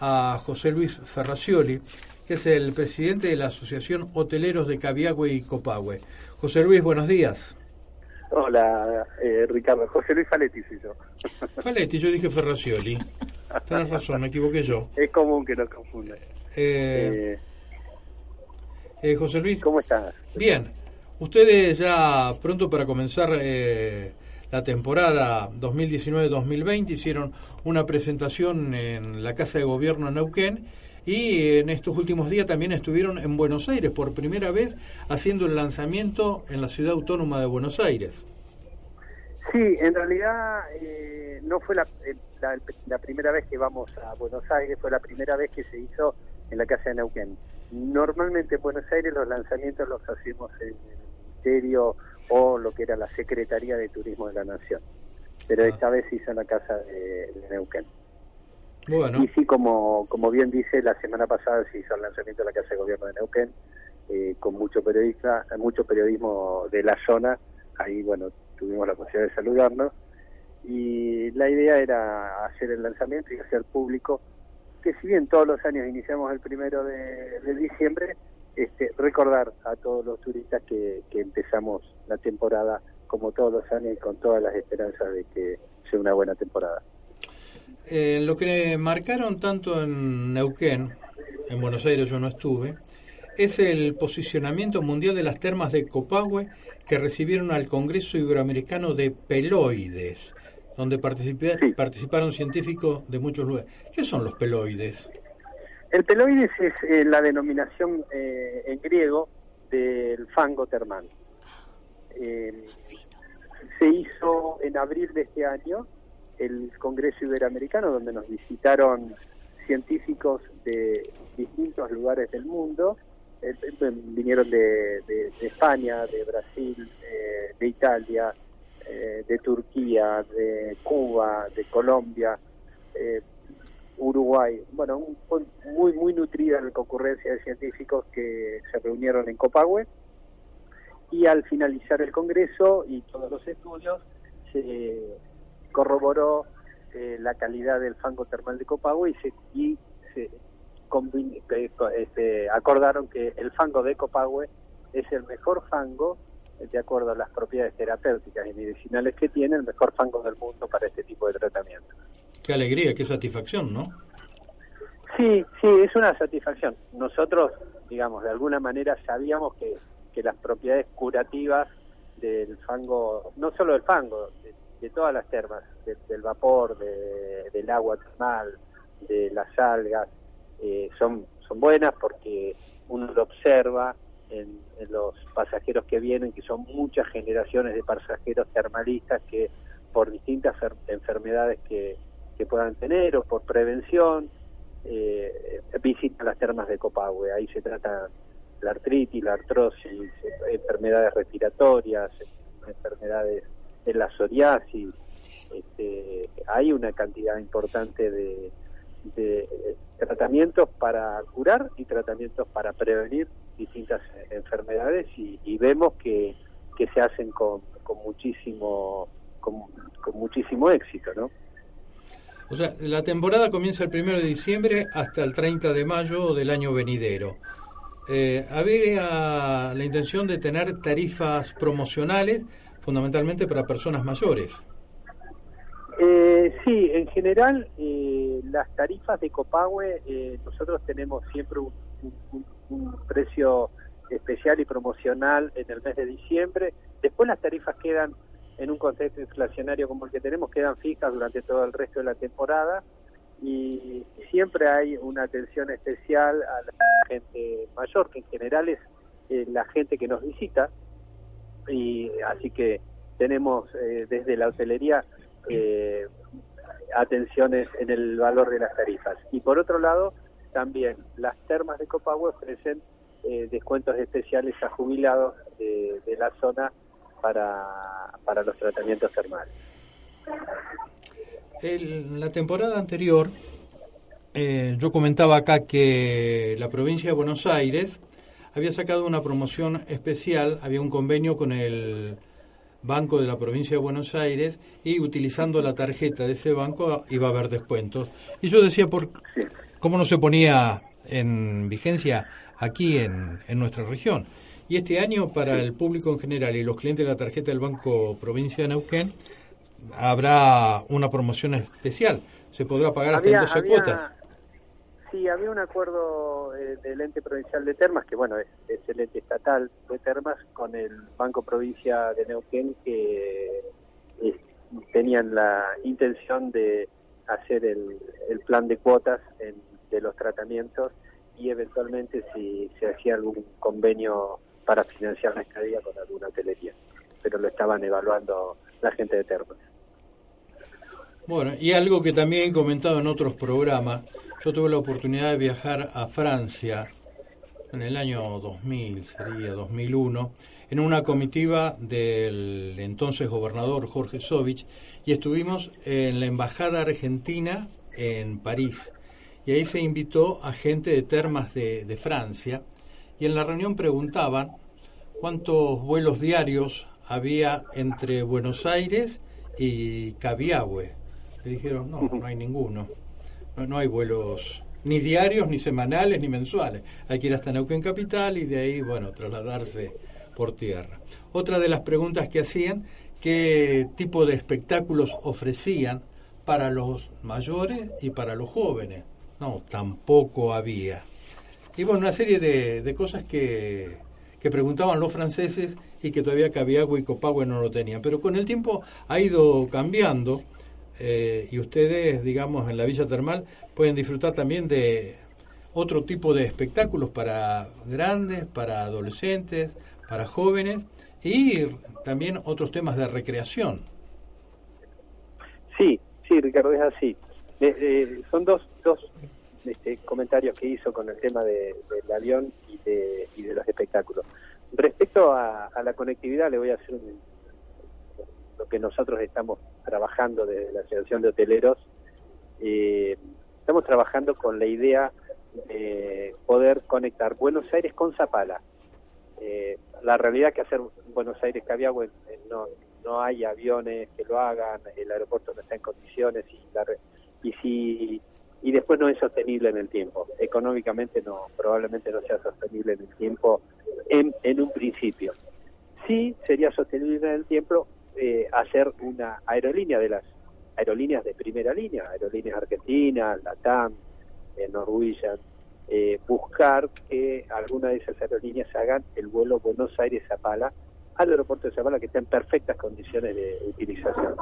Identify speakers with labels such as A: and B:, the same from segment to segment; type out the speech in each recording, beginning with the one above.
A: a José Luis Ferracioli, que es el presidente de la Asociación Hoteleros de Cabiagüe y Copagüe. José Luis, buenos días.
B: Hola, eh, Ricardo. José Luis Faletti soy yo.
A: Faletti, yo dije Ferracioli. Tienes razón, me equivoqué yo.
B: Es común que nos confunda.
A: Eh, eh, José Luis.
B: ¿Cómo estás?
A: Bien. Ustedes ya pronto para comenzar eh, la temporada 2019-2020, hicieron una presentación en la Casa de Gobierno en Neuquén y en estos últimos días también estuvieron en Buenos Aires por primera vez haciendo el lanzamiento en la ciudad autónoma de Buenos Aires.
B: Sí, en realidad eh, no fue eh, la, la, primera vez que vamos a Buenos Aires, fue la primera vez que se hizo en la Casa de Neuquén. Normalmente en Buenos Aires los lanzamientos los hacemos en el Ministerio o lo que era la Secretaría de Turismo de la Nación. Pero esta ah. vez se hizo en la casa de, Neuquén. Y sí, como, como bien dice, la semana pasada se hizo el lanzamiento de la Casa de Gobierno de Neuquén, eh, con mucho periodista, mucho periodismo de la zona. Ahí, bueno, tuvimos la posibilidad de saludarnos. Y la idea era hacer el lanzamiento y hacer público que si bien todos los años iniciamos el primero de, de diciembre, este, recordar a todos los turistas que, empezamos la temporada como todos los años y con todas las esperanzas de que sea una buena temporada.
A: Eh, lo que marcaron tanto en Neuquén, en Buenos Aires yo no estuve, es el posicionamiento mundial de las termas de Copahue que recibieron al Congreso Iberoamericano de Peloides, donde participaron científicos de muchos lugares. ¿Qué son los peloides?
B: El peloides es eh, la denominación eh, en griego del fango termal. Eh, se hizo en abril de este año el Congreso Iberoamericano, donde nos visitaron científicos de distintos lugares del mundo. vinieron de, España, de Brasil, de Italia, de Turquía, de Cuba, de Colombia. Uruguay. Bueno, muy muy nutrida la concurrencia de científicos que se reunieron en Copahue y al finalizar el congreso y todos los estudios se corroboró eh, la calidad del fango termal de Copahue y se, y se eh, este, acordaron que el fango de Copahue es el mejor fango de acuerdo a las propiedades terapéuticas y medicinales que tiene, el mejor fango del mundo para este tipo de tratamiento.
A: Qué alegría, qué satisfacción, ¿no?
B: Sí, sí, es una satisfacción. Nosotros, digamos, de alguna manera sabíamos que, que las propiedades curativas del fango, no solo del fango, de, todas las termas, del vapor, del agua termal, de las algas, eh, son, son buenas porque uno lo observa en, en, los pasajeros que vienen, que son muchas generaciones de pasajeros termalistas que por distintas enfermedades que, que puedan tener o por prevención, eh, visitan las termas de Copahue. Ahí se trata la artritis, la artrosis, enfermedades respiratorias, enfermedades de la psoriasis. Este, hay una cantidad importante de, tratamientos para curar y tratamientos para prevenir distintas enfermedades y, vemos que, que se hacen con, con muchísimo con muchísimo éxito, ¿no?
A: O sea, la temporada comienza el 1 de diciembre hasta el 30 de mayo del año venidero. Eh, ¿Había la intención de tener tarifas promocionales, fundamentalmente para personas mayores?
B: Eh, sí, en general eh, las tarifas de Copagüe, eh, nosotros tenemos siempre un, precio especial y promocional en el mes de diciembre. Después las tarifas quedan en un contexto inflacionario como el que tenemos quedan fijas durante todo el resto de la temporada y siempre hay una atención especial a la gente mayor, que en general es eh, la gente que nos visita, y así que tenemos eh, desde la hotelería eh, atenciones en el valor de las tarifas. Y por otro lado, también las termas de Copahue ofrecen eh, descuentos especiales a jubilados de, la zona para, para los tratamientos termales.
A: En la temporada anterior, eh, yo comentaba acá que la provincia de Buenos Aires había sacado una promoción especial, había un convenio con el Banco de la Provincia de Buenos Aires y utilizando la tarjeta de ese banco iba a haber descuentos. Y yo decía, ¿por ¿cómo no se ponía en vigencia aquí en, en nuestra región? Y este año para el público en general y los clientes de la tarjeta del Banco Provincia de Neuquén habrá una promoción especial. Se podrá pagar hasta en 12 cuotas.
B: Sí, había un acuerdo eh, del ente provincial de Termas, que bueno, es, el ente estatal de Termas, con el Banco Provincia de Neuquén, que eh, tenían la intención de hacer el, plan de cuotas de los tratamientos y eventualmente si se hacía algún convenio para financiar la estadía con alguna hotelería. Pero lo estaban evaluando la gente de Termas.
A: Bueno, y algo que también he comentado en otros programas, yo tuve la oportunidad de viajar a Francia en el año 2000, sería 2001, en una comitiva del entonces gobernador Jorge Sovich y estuvimos en la Embajada Argentina en París. Y ahí se invitó a gente de termas de, de Francia y en la reunión preguntaban cuántos vuelos diarios había entre Buenos Aires y Cabiahue. Le dijeron, no, no hay ninguno. No, hay vuelos ni diarios, ni semanales, ni mensuales. Hay que ir hasta Neuquén Capital y de ahí, bueno, trasladarse por tierra. Otra de las preguntas que hacían, ¿qué tipo de espectáculos ofrecían para los mayores y para los jóvenes? No, tampoco había. Y bueno, una serie de, de cosas que, que preguntaban los franceses y que todavía Cabiagua y Copagua no lo tenían. Pero con el tiempo ha ido cambiando eh, y ustedes, digamos, en la Villa Termal pueden disfrutar también de otro tipo de espectáculos para grandes, para adolescentes, para jóvenes y también otros temas de recreación.
B: Sí, sí, Ricardo, es así. Son dos, dos este, comentarios que hizo con el tema del avión y de, y de los espectáculos. Respecto a, a, la conectividad, le voy a hacer un, lo que nosotros estamos trabajando desde la Asociación de Hoteleros, eh, estamos trabajando con la idea de poder conectar Buenos Aires con Zapala. Eh, la realidad que hacer Buenos Aires Cabiagüe eh, no, no hay aviones que lo hagan, el aeropuerto no está en condiciones y, y si y después no es sostenible en el tiempo. Económicamente no, probablemente no sea sostenible en el tiempo en, en un principio. Sí sería sostenible en el tiempo eh, hacer una aerolínea de las aerolíneas de primera línea, aerolíneas argentinas, LATAM, eh, Norwegian, eh, buscar que alguna de esas aerolíneas hagan el vuelo Buenos Aires-Zapala al aeropuerto de Zapala que está en perfectas condiciones de utilización.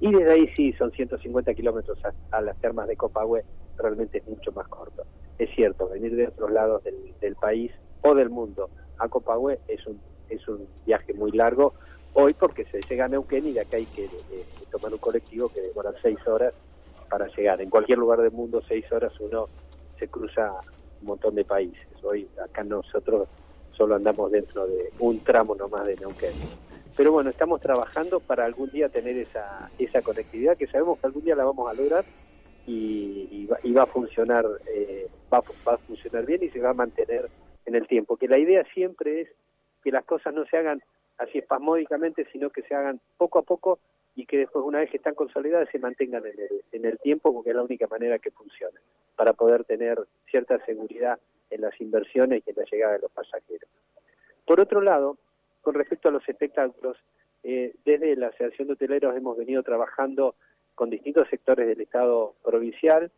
B: Y desde ahí sí, son 150 kilómetros a, las termas de Copahue, realmente es mucho más corto. Es cierto, venir de otros lados del, país o del mundo a Copahue es un, es un viaje muy largo, hoy porque se llega a Neuquén y de acá hay que eh, tomar un colectivo que demora seis horas para llegar. En cualquier lugar del mundo, seis horas uno se cruza un montón de países. Hoy acá nosotros solo andamos dentro de un tramo nomás de Neuquén. Pero bueno, estamos trabajando para algún día tener esa, esa conectividad que sabemos que algún día la vamos a lograr y, va, a funcionar eh, va, va a funcionar bien y se va a mantener en el tiempo. Que la idea siempre es que las cosas no se hagan así espasmódicamente, sino que se hagan poco a poco y que después, una vez que están consolidadas, se mantengan en el, en el tiempo, porque es la única manera que funciona, para poder tener cierta seguridad en las inversiones y en la llegada de los pasajeros. Por otro lado, con respecto a los espectáculos, eh, desde la Asociación de Hoteleros hemos venido trabajando con distintos sectores del Estado provincial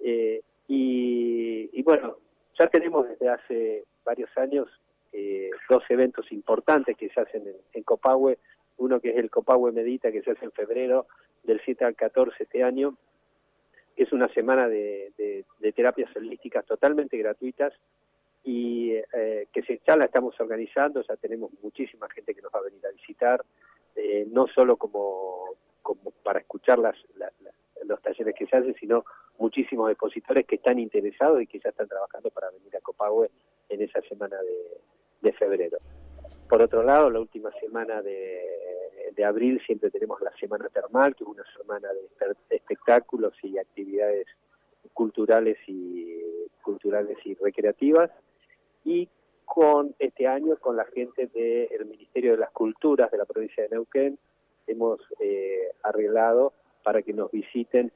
B: eh, y, y, bueno, ya tenemos desde hace varios años eh, dos eventos importantes que se hacen en, en, uno que es el Copahue Medita, que se hace en febrero del 7 al 14 este año, que es una semana de, terapias holísticas totalmente gratuitas y eh, que se, ya la estamos organizando, ya tenemos muchísima gente que nos va a venir a visitar, eh, no solo como, para escuchar las, los talleres que se hacen, sino muchísimos expositores que están interesados y que ya están trabajando para venir a Copahue en esa semana de, febrero. Por otro lado, la última semana de, abril siempre tenemos la Semana Termal, que es una semana de espectáculos y actividades culturales y culturales y recreativas y con este año con la gente del Ministerio de las Culturas de la provincia de Neuquén hemos eh, arreglado para que nos visiten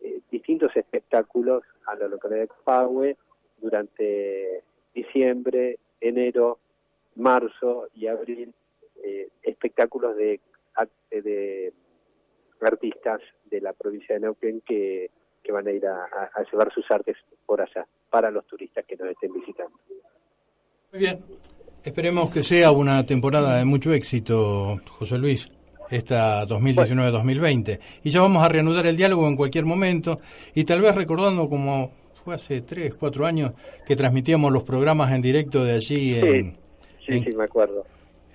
B: eh, distintos espectáculos a la localidad de Copahue durante diciembre, enero, marzo y abril, eh, espectáculos de, de artistas de la provincia de Neuquén que, van a ir a, llevar sus artes por allá, para los turistas que nos estén visitando.
A: Muy bien, esperemos que sea una temporada de mucho éxito, José Luis esta 2019-2020. Y ya vamos a reanudar el diálogo en cualquier momento y tal vez recordando como fue hace tres, cuatro años que transmitíamos los programas en directo de allí
B: en... Sí, sí, me acuerdo.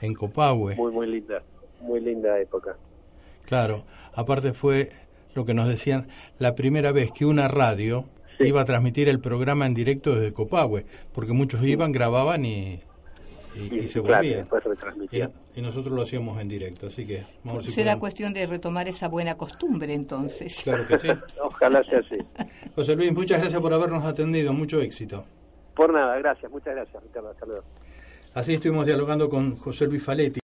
A: En Copahue.
B: Muy, muy linda, muy linda época.
A: Claro, aparte fue lo que nos decían, la primera vez que una radio iba a transmitir el programa en directo desde Copahue, porque muchos iban, grababan y y, se volvía. Y, nosotros lo hacíamos en directo, así que
C: vamos Será cuestión de retomar esa buena costumbre entonces.
A: Claro que sí.
B: Ojalá sea así.
A: José Luis, muchas gracias por habernos atendido, mucho éxito.
B: Por nada, gracias, muchas gracias, Ricardo. Hasta
A: Así estuvimos dialogando con José Luis Faletti.